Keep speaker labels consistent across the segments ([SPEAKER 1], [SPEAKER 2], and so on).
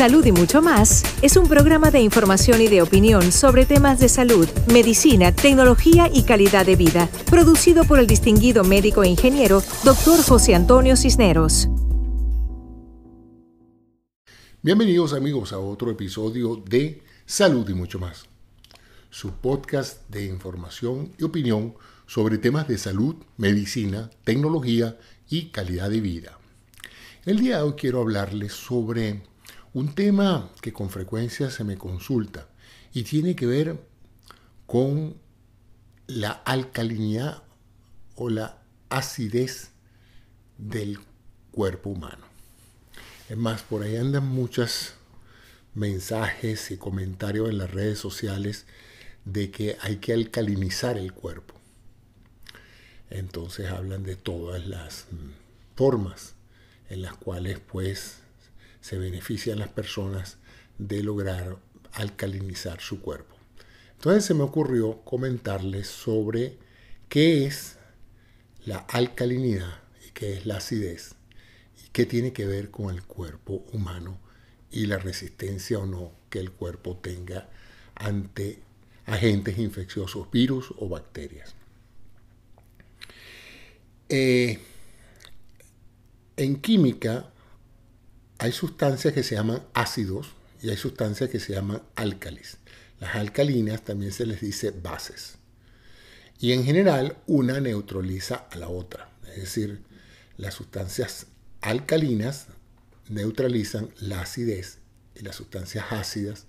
[SPEAKER 1] Salud y mucho más es un programa de información y de opinión sobre temas de salud, medicina, tecnología y calidad de vida, producido por el distinguido médico e ingeniero Dr. José Antonio Cisneros.
[SPEAKER 2] Bienvenidos amigos a otro episodio de Salud y mucho más, su podcast de información y opinión sobre temas de salud, medicina, tecnología y calidad de vida. El día de hoy quiero hablarles sobre un tema que con frecuencia se me consulta y tiene que ver con la alcalinidad o la acidez del cuerpo humano. Es más, por ahí andan muchos mensajes y comentarios en las redes sociales de que hay que alcalinizar el cuerpo. Entonces hablan de todas las mm, formas en las cuales pues se benefician las personas de lograr alcalinizar su cuerpo. Entonces se me ocurrió comentarles sobre qué es la alcalinidad y qué es la acidez y qué tiene que ver con el cuerpo humano y la resistencia o no que el cuerpo tenga ante agentes infecciosos, virus o bacterias. Eh, en química hay sustancias que se llaman ácidos y hay sustancias que se llaman álcalis. Las alcalinas también se les dice bases. Y en general una neutraliza a la otra. Es decir, las sustancias alcalinas neutralizan la acidez y las sustancias ácidas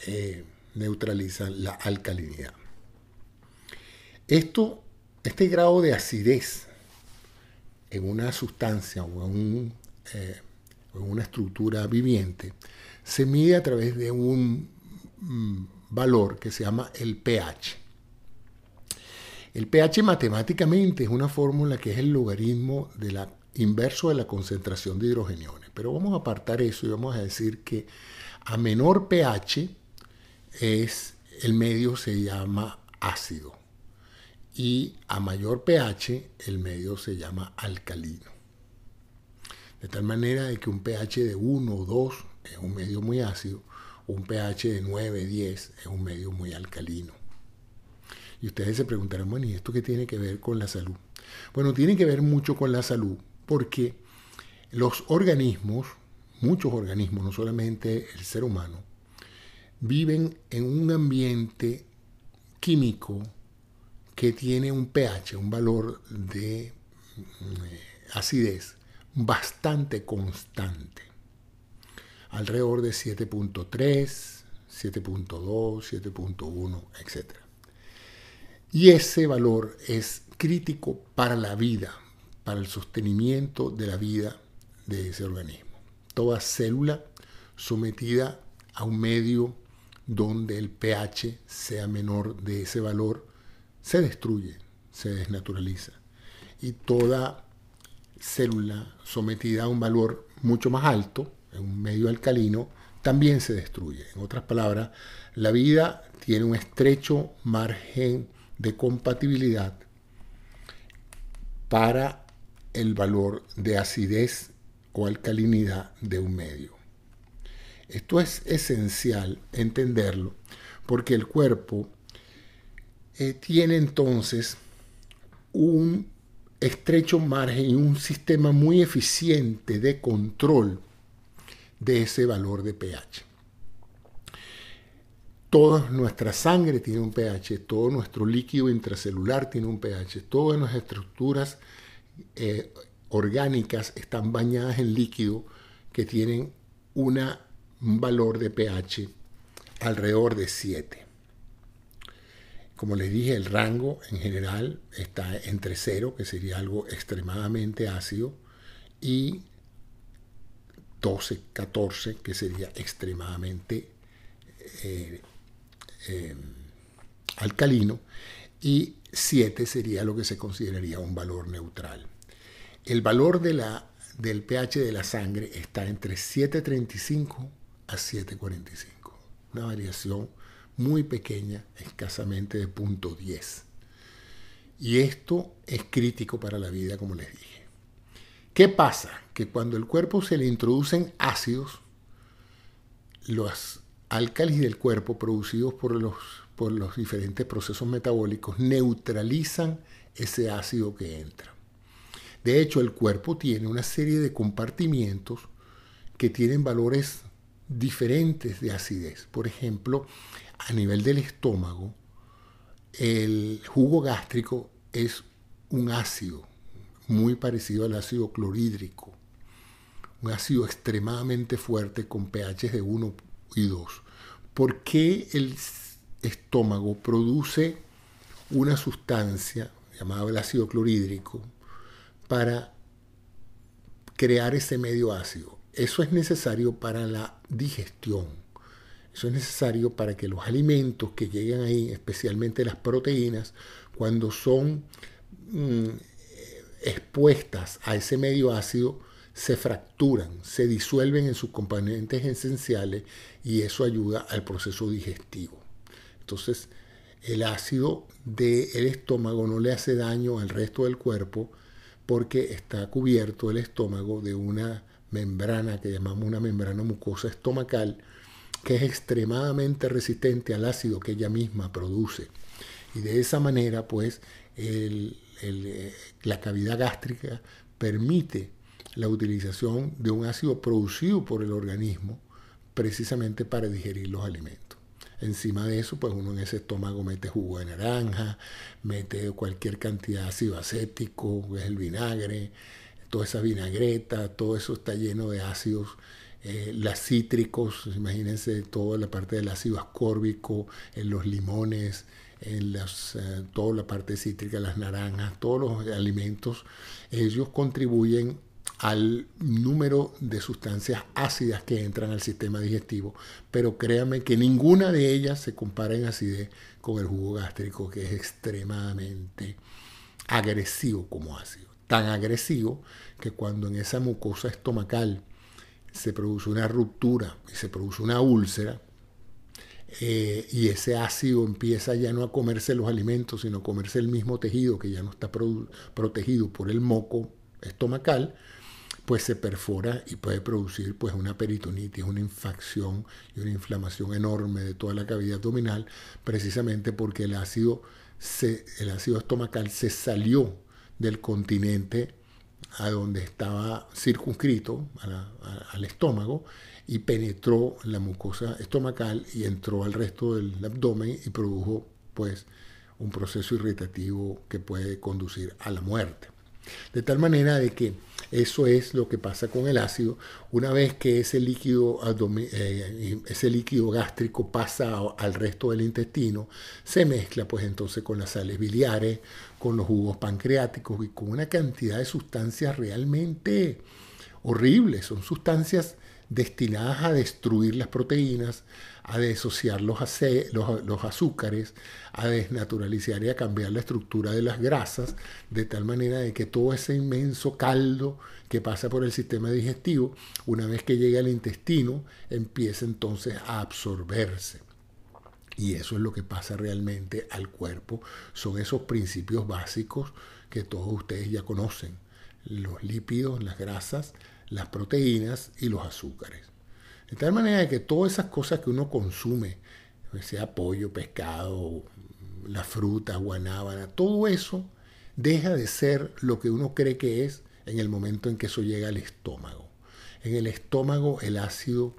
[SPEAKER 2] eh, neutralizan la alcalinidad. Esto, este grado de acidez en una sustancia o en un eh, en una estructura viviente, se mide a través de un mm, valor que se llama el pH. El pH matemáticamente es una fórmula que es el logaritmo de la, inverso de la concentración de hidrogeniones. Pero vamos a apartar eso y vamos a decir que a menor pH es, el medio se llama ácido y a mayor pH el medio se llama alcalino. De tal manera de que un pH de 1 o 2 es un medio muy ácido, un pH de 9, 10 es un medio muy alcalino. Y ustedes se preguntarán, bueno, ¿y esto qué tiene que ver con la salud? Bueno, tiene que ver mucho con la salud porque los organismos, muchos organismos, no solamente el ser humano, viven en un ambiente químico que tiene un pH, un valor de mm, eh, acidez bastante constante, alrededor de 7.3, 7.2, 7.1, etc. Y ese valor es crítico para la vida, para el sostenimiento de la vida de ese organismo. Toda célula sometida a un medio donde el pH sea menor de ese valor se destruye, se desnaturaliza. Y toda célula sometida a un valor mucho más alto, en un medio alcalino, también se destruye. En otras palabras, la vida tiene un estrecho margen de compatibilidad para el valor de acidez o alcalinidad de un medio. Esto es esencial entenderlo porque el cuerpo eh, tiene entonces un estrecho margen y un sistema muy eficiente de control de ese valor de pH. Toda nuestra sangre tiene un pH, todo nuestro líquido intracelular tiene un pH, todas nuestras estructuras eh, orgánicas están bañadas en líquido que tienen un valor de pH alrededor de 7. Como les dije, el rango en general está entre 0, que sería algo extremadamente ácido, y 12, 14, que sería extremadamente eh, eh, alcalino, y 7 sería lo que se consideraría un valor neutral. El valor del pH de la sangre está entre 7.35 a 7.45, una variación muy pequeña, escasamente de punto 10. Y esto es crítico para la vida, como les dije. ¿Qué pasa? Que cuando el cuerpo se le introducen ácidos, los álcalis del cuerpo producidos por los, por los diferentes procesos metabólicos neutralizan ese ácido que entra. De hecho, el cuerpo tiene una serie de compartimientos que tienen valores diferentes de acidez. Por ejemplo, a nivel del estómago, el jugo gástrico es un ácido muy parecido al ácido clorhídrico, un ácido extremadamente fuerte con pH de 1 y 2. ¿Por qué el estómago produce una sustancia llamada el ácido clorhídrico para crear ese medio ácido? Eso es necesario para la digestión. Eso es necesario para que los alimentos que llegan ahí, especialmente las proteínas, cuando son mm, expuestas a ese medio ácido, se fracturan, se disuelven en sus componentes esenciales y eso ayuda al proceso digestivo. Entonces, el ácido del estómago no le hace daño al resto del cuerpo porque está cubierto el estómago de una membrana que llamamos una membrana mucosa estomacal que es extremadamente resistente al ácido que ella misma produce. Y de esa manera, pues, eh, la cavidad gástrica permite la utilización de un ácido producido por el organismo precisamente para digerir los alimentos. Encima de eso, pues uno en ese estómago mete jugo de naranja, mete cualquier cantidad de ácido acético, es el vinagre, toda esa vinagreta, todo eso está lleno de ácidos. Eh, las cítricos, imagínense toda la parte del ácido ascórbico en los limones, en las, eh, toda la parte cítrica, las naranjas, todos los alimentos, ellos contribuyen al número de sustancias ácidas que entran al sistema digestivo, pero créanme que ninguna de ellas se compara en acidez con el jugo gástrico, que es extremadamente agresivo como ácido. Tan agresivo que cuando en esa mucosa estomacal se produce una ruptura y se produce una úlcera, eh, y ese ácido empieza ya no a comerse los alimentos, sino a comerse el mismo tejido que ya no está protegido por el moco estomacal, pues se perfora y puede producir pues una peritonitis, una infección y una inflamación enorme de toda la cavidad abdominal, precisamente porque el ácido, el ácido estomacal se salió del continente a donde estaba circunscrito al estómago y penetró la mucosa estomacal y entró al resto del abdomen y produjo pues un proceso irritativo que puede conducir a la muerte. De tal manera de que eso es lo que pasa con el ácido. Una vez que ese líquido, eh, ese líquido gástrico pasa al resto del intestino, se mezcla pues entonces con las sales biliares, con los jugos pancreáticos y con una cantidad de sustancias realmente horribles. Son sustancias destinadas a destruir las proteínas, a desociar los, los, azúcares, a desnaturalizar y a cambiar la estructura de las grasas, de tal manera de que todo ese inmenso caldo que pasa por el sistema digestivo, una vez que llega al intestino, empieza entonces a absorberse. Y eso es lo que pasa realmente al cuerpo. Son esos principios básicos que todos ustedes ya conocen. Los lípidos, las grasas, las proteínas y los azúcares. De tal manera que todas esas cosas que uno consume, sea pollo, pescado, la fruta, guanábana, todo eso deja de ser lo que uno cree que es en el momento en que eso llega al estómago. En el estómago el ácido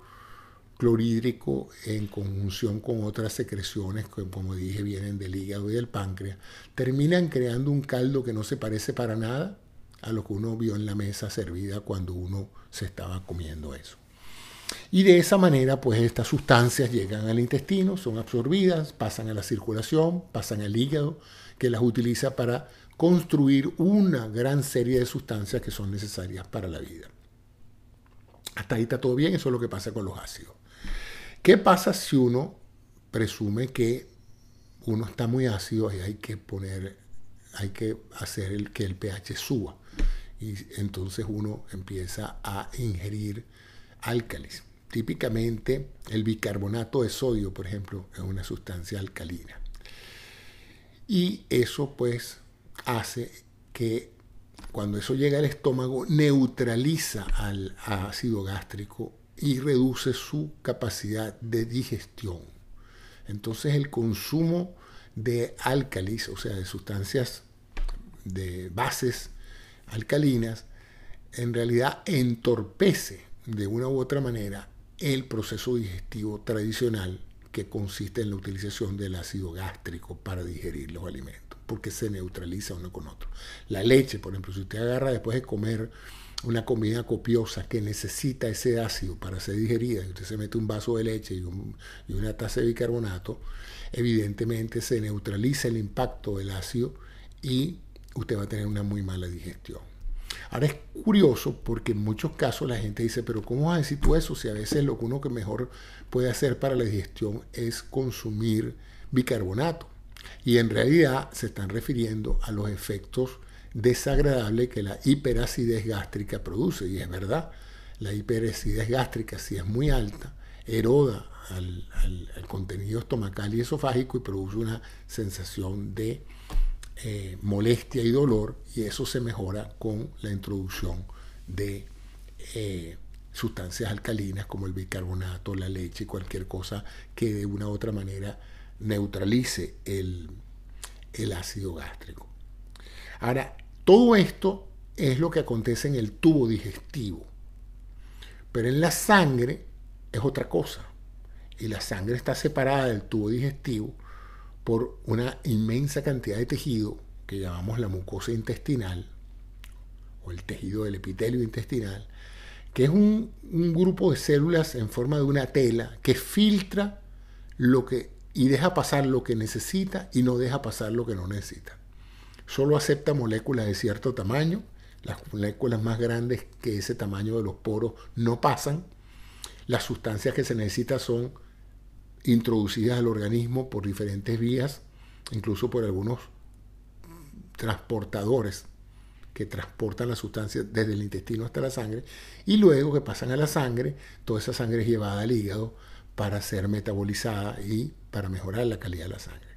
[SPEAKER 2] clorhídrico en conjunción con otras secreciones como dije vienen del hígado y del páncreas, terminan creando un caldo que no se parece para nada a lo que uno vio en la mesa servida cuando uno se estaba comiendo eso. Y de esa manera, pues estas sustancias llegan al intestino, son absorbidas, pasan a la circulación, pasan al hígado, que las utiliza para construir una gran serie de sustancias que son necesarias para la vida. Hasta ahí está todo bien, eso es lo que pasa con los ácidos. ¿Qué pasa si uno presume que uno está muy ácido y hay que poner, hay que hacer que el pH suba? Y entonces uno empieza a ingerir álcalis. Típicamente el bicarbonato de sodio, por ejemplo, es una sustancia alcalina. Y eso pues hace que cuando eso llega al estómago neutraliza al ácido gástrico y reduce su capacidad de digestión. Entonces el consumo de álcalis, o sea, de sustancias de bases alcalinas, en realidad entorpece de una u otra manera el proceso digestivo tradicional que consiste en la utilización del ácido gástrico para digerir los alimentos, porque se neutraliza uno con otro. La leche, por ejemplo, si usted agarra después de comer una comida copiosa que necesita ese ácido para ser digerida, y usted se mete un vaso de leche y, y una taza de bicarbonato, evidentemente se neutraliza el impacto del ácido y usted va a tener una muy mala digestión. Ahora es curioso porque en muchos casos la gente dice, pero ¿cómo vas a decir tú eso si a veces lo que uno que mejor puede hacer para la digestión es consumir bicarbonato? Y en realidad se están refiriendo a los efectos desagradables que la hiperacidez gástrica produce. Y es verdad, la hiperacidez gástrica si es muy alta, eroda al, al contenido estomacal y esofágico y produce una sensación de eh, molestia y dolor y eso se mejora con la introducción de eh, sustancias alcalinas como el bicarbonato, la leche, cualquier cosa que de una u otra manera neutralice el, el ácido gástrico. Ahora, todo esto es lo que acontece en el tubo digestivo, pero en la sangre es otra cosa. Y la sangre está separada del tubo digestivo por una inmensa cantidad de tejido que llamamos la mucosa intestinal o el tejido del epitelio intestinal, que es un, grupo de células en forma de una tela que filtra lo que y deja pasar lo que necesita y no deja pasar lo que no necesita. Solo acepta moléculas de cierto tamaño, las moléculas más grandes que ese tamaño de los poros no pasan. Las sustancias que se necesitan son introducidas al organismo por diferentes vías, incluso por algunos transportadores que transportan la sustancia desde el intestino hasta la sangre, y luego que pasan a la sangre, toda esa sangre es llevada al hígado para ser metabolizada y para mejorar la calidad de la sangre.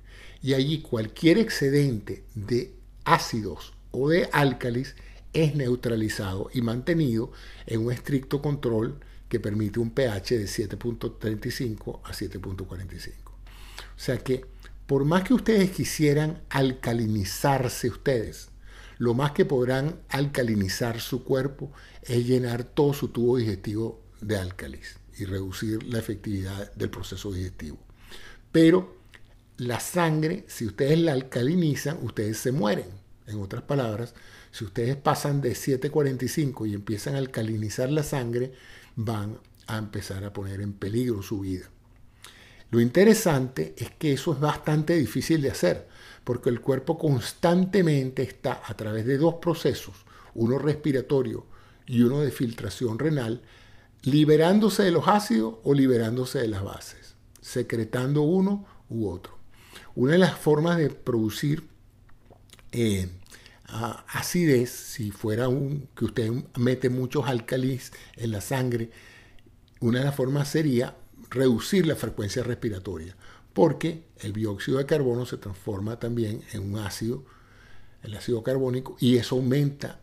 [SPEAKER 2] Y allí cualquier excedente de ácidos o de álcalis es neutralizado y mantenido en un estricto control que permite un pH de 7.35 a 7.45. O sea que por más que ustedes quisieran alcalinizarse ustedes, lo más que podrán alcalinizar su cuerpo es llenar todo su tubo digestivo de álcalis y reducir la efectividad del proceso digestivo. Pero la sangre, si ustedes la alcalinizan, ustedes se mueren. En otras palabras, si ustedes pasan de 7.45 y empiezan a alcalinizar la sangre, van a empezar a poner en peligro su vida. Lo interesante es que eso es bastante difícil de hacer, porque el cuerpo constantemente está a través de dos procesos, uno respiratorio y uno de filtración renal, liberándose de los ácidos o liberándose de las bases, secretando uno u otro. Una de las formas de producir eh, acidez, si fuera un, que usted mete muchos alcalis en la sangre, una de las formas sería reducir la frecuencia respiratoria, porque el dióxido de carbono se transforma también en un ácido, el ácido carbónico, y eso aumenta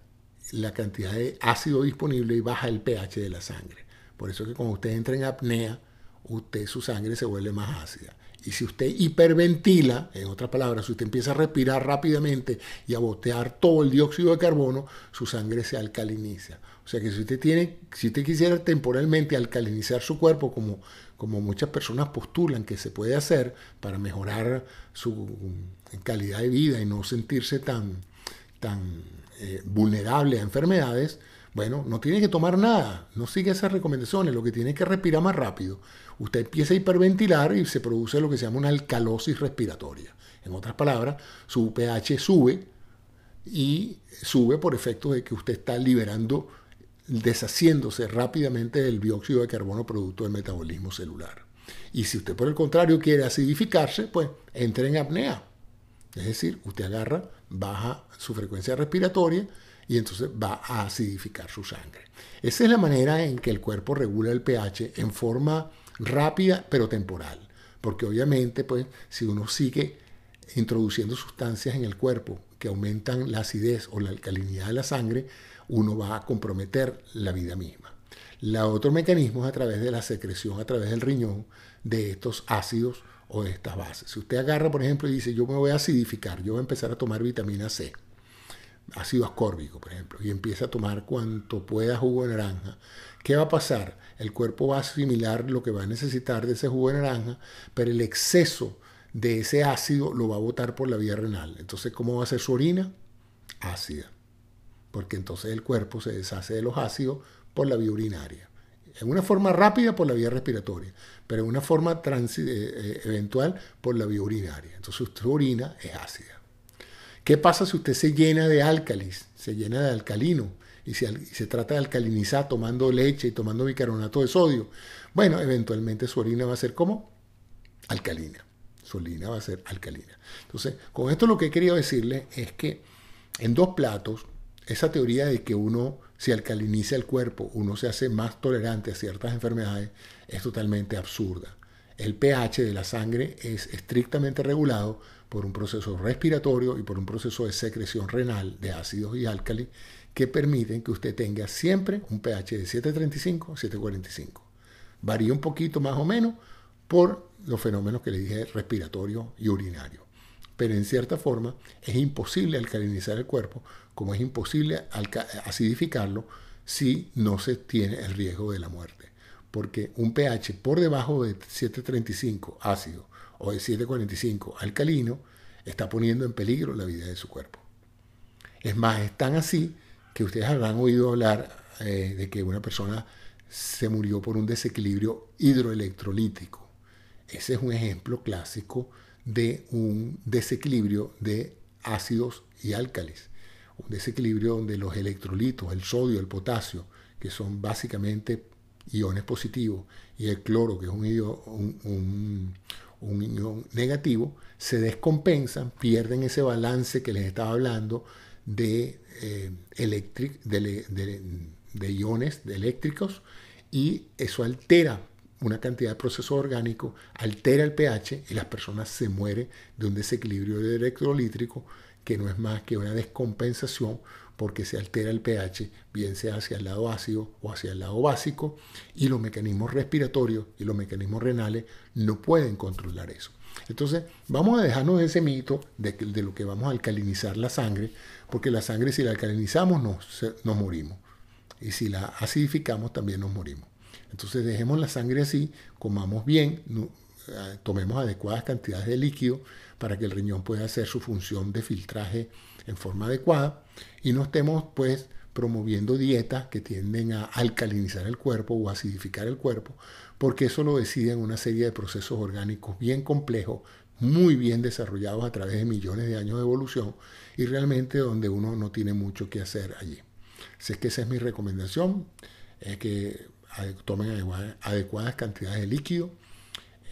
[SPEAKER 2] la cantidad de ácido disponible y baja el pH de la sangre. Por eso que cuando usted entra en apnea, usted su sangre se vuelve más ácida. Y si usted hiperventila, en otras palabras, si usted empieza a respirar rápidamente y a botear todo el dióxido de carbono, su sangre se alcaliniza. O sea que si usted tiene, si usted quisiera temporalmente alcalinizar su cuerpo, como, como muchas personas postulan que se puede hacer para mejorar su calidad de vida y no sentirse tan, tan eh, vulnerable a enfermedades, bueno, no tiene que tomar nada, no sigue esas recomendaciones, lo que tiene que respirar más rápido usted empieza a hiperventilar y se produce lo que se llama una alcalosis respiratoria. En otras palabras, su pH sube y sube por efecto de que usted está liberando, deshaciéndose rápidamente del dióxido de carbono producto del metabolismo celular. Y si usted por el contrario quiere acidificarse, pues entra en apnea. Es decir, usted agarra, baja su frecuencia respiratoria y entonces va a acidificar su sangre. Esa es la manera en que el cuerpo regula el pH en forma rápida pero temporal, porque obviamente pues si uno sigue introduciendo sustancias en el cuerpo que aumentan la acidez o la alcalinidad de la sangre, uno va a comprometer la vida misma. La otro mecanismo es a través de la secreción, a través del riñón, de estos ácidos o de estas bases. Si usted agarra, por ejemplo, y dice, yo me voy a acidificar, yo voy a empezar a tomar vitamina C, ácido ascórbico, por ejemplo, y empieza a tomar cuanto pueda jugo de naranja, ¿qué va a pasar? El cuerpo va a asimilar lo que va a necesitar de ese jugo de naranja, pero el exceso de ese ácido lo va a botar por la vía renal. Entonces, ¿cómo va a ser su orina? Ácida. Porque entonces el cuerpo se deshace de los ácidos por la vía urinaria. En una forma rápida por la vía respiratoria, pero en una forma eh, eh, eventual por la vía urinaria. Entonces su orina es ácida. ¿Qué pasa si usted se llena de álcalis, se llena de alcalino? Y si se trata de alcalinizar tomando leche y tomando bicarbonato de sodio, bueno, eventualmente su orina va a ser como alcalina. Su orina va a ser alcalina. Entonces, con esto lo que he querido decirle es que en dos platos, esa teoría de que uno, si alcaliniza el cuerpo, uno se hace más tolerante a ciertas enfermedades, es totalmente absurda. El pH de la sangre es estrictamente regulado por un proceso respiratorio y por un proceso de secreción renal de ácidos y álcalis que permiten que usted tenga siempre un pH de 735 745. Varía un poquito más o menos por los fenómenos que le dije respiratorio y urinario. Pero en cierta forma es imposible alcalinizar el cuerpo como es imposible acidificarlo si no se tiene el riesgo de la muerte. Porque un pH por debajo de 735 ácido o de 745 alcalino, está poniendo en peligro la vida de su cuerpo. Es más, es tan así que ustedes habrán oído hablar eh, de que una persona se murió por un desequilibrio hidroelectrolítico. Ese es un ejemplo clásico de un desequilibrio de ácidos y álcalis. Un desequilibrio donde los electrolitos, el sodio, el potasio, que son básicamente iones positivos, y el cloro, que es un, ion negativo, se descompensan, pierden ese balance que les estaba hablando de, eh, de, iones eléctricos y eso altera una cantidad de procesos orgánicos, altera el pH y las personas se mueren de un desequilibrio electrolítrico que no es más que una descompensación porque se altera el pH, bien sea hacia el lado ácido o hacia el lado básico, y los mecanismos respiratorios y los mecanismos renales no pueden controlar eso. Entonces, vamos a dejarnos de ese mito de, lo que vamos a alcalinizar la sangre, porque la sangre si la alcalinizamos nos, nos morimos, y si la acidificamos también nos morimos. Entonces, dejemos la sangre así, comamos bien, tomemos adecuadas cantidades de líquido para que el riñón pueda hacer su función de filtraje en forma adecuada y no estemos pues promoviendo dietas que tienden a alcalinizar el cuerpo o acidificar el cuerpo, porque eso lo deciden una serie de procesos orgánicos bien complejos, muy bien desarrollados a través de millones de años de evolución y realmente donde uno no tiene mucho que hacer allí. Así es que esa es mi recomendación, es que tomen adecuadas cantidades de líquido.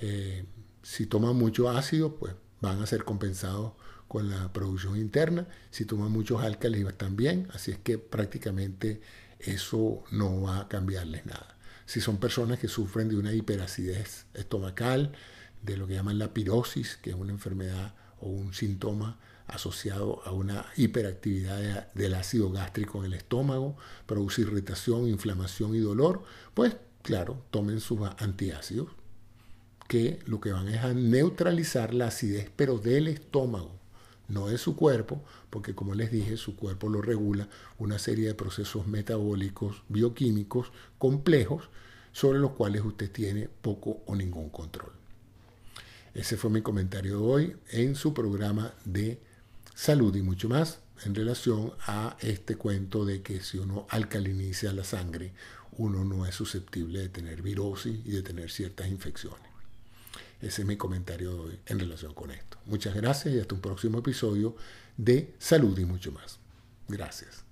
[SPEAKER 2] Eh, si toman mucho ácido, pues van a ser compensados con la producción interna. Si toman muchos álcalis también, así es que prácticamente eso no va a cambiarles nada. Si son personas que sufren de una hiperacidez estomacal, de lo que llaman la pirosis, que es una enfermedad o un síntoma asociado a una hiperactividad del ácido gástrico en el estómago, produce irritación, inflamación y dolor, pues claro, tomen sus antiácidos, que lo que van es a neutralizar la acidez, pero del estómago no es su cuerpo, porque como les dije, su cuerpo lo regula una serie de procesos metabólicos, bioquímicos complejos, sobre los cuales usted tiene poco o ningún control. Ese fue mi comentario de hoy en su programa de salud y mucho más en relación a este cuento de que si uno alcaliniza la sangre, uno no es susceptible de tener virosis y de tener ciertas infecciones. Ese es mi comentario de hoy en relación con esto. Muchas gracias y hasta un próximo episodio de Salud y mucho más. Gracias.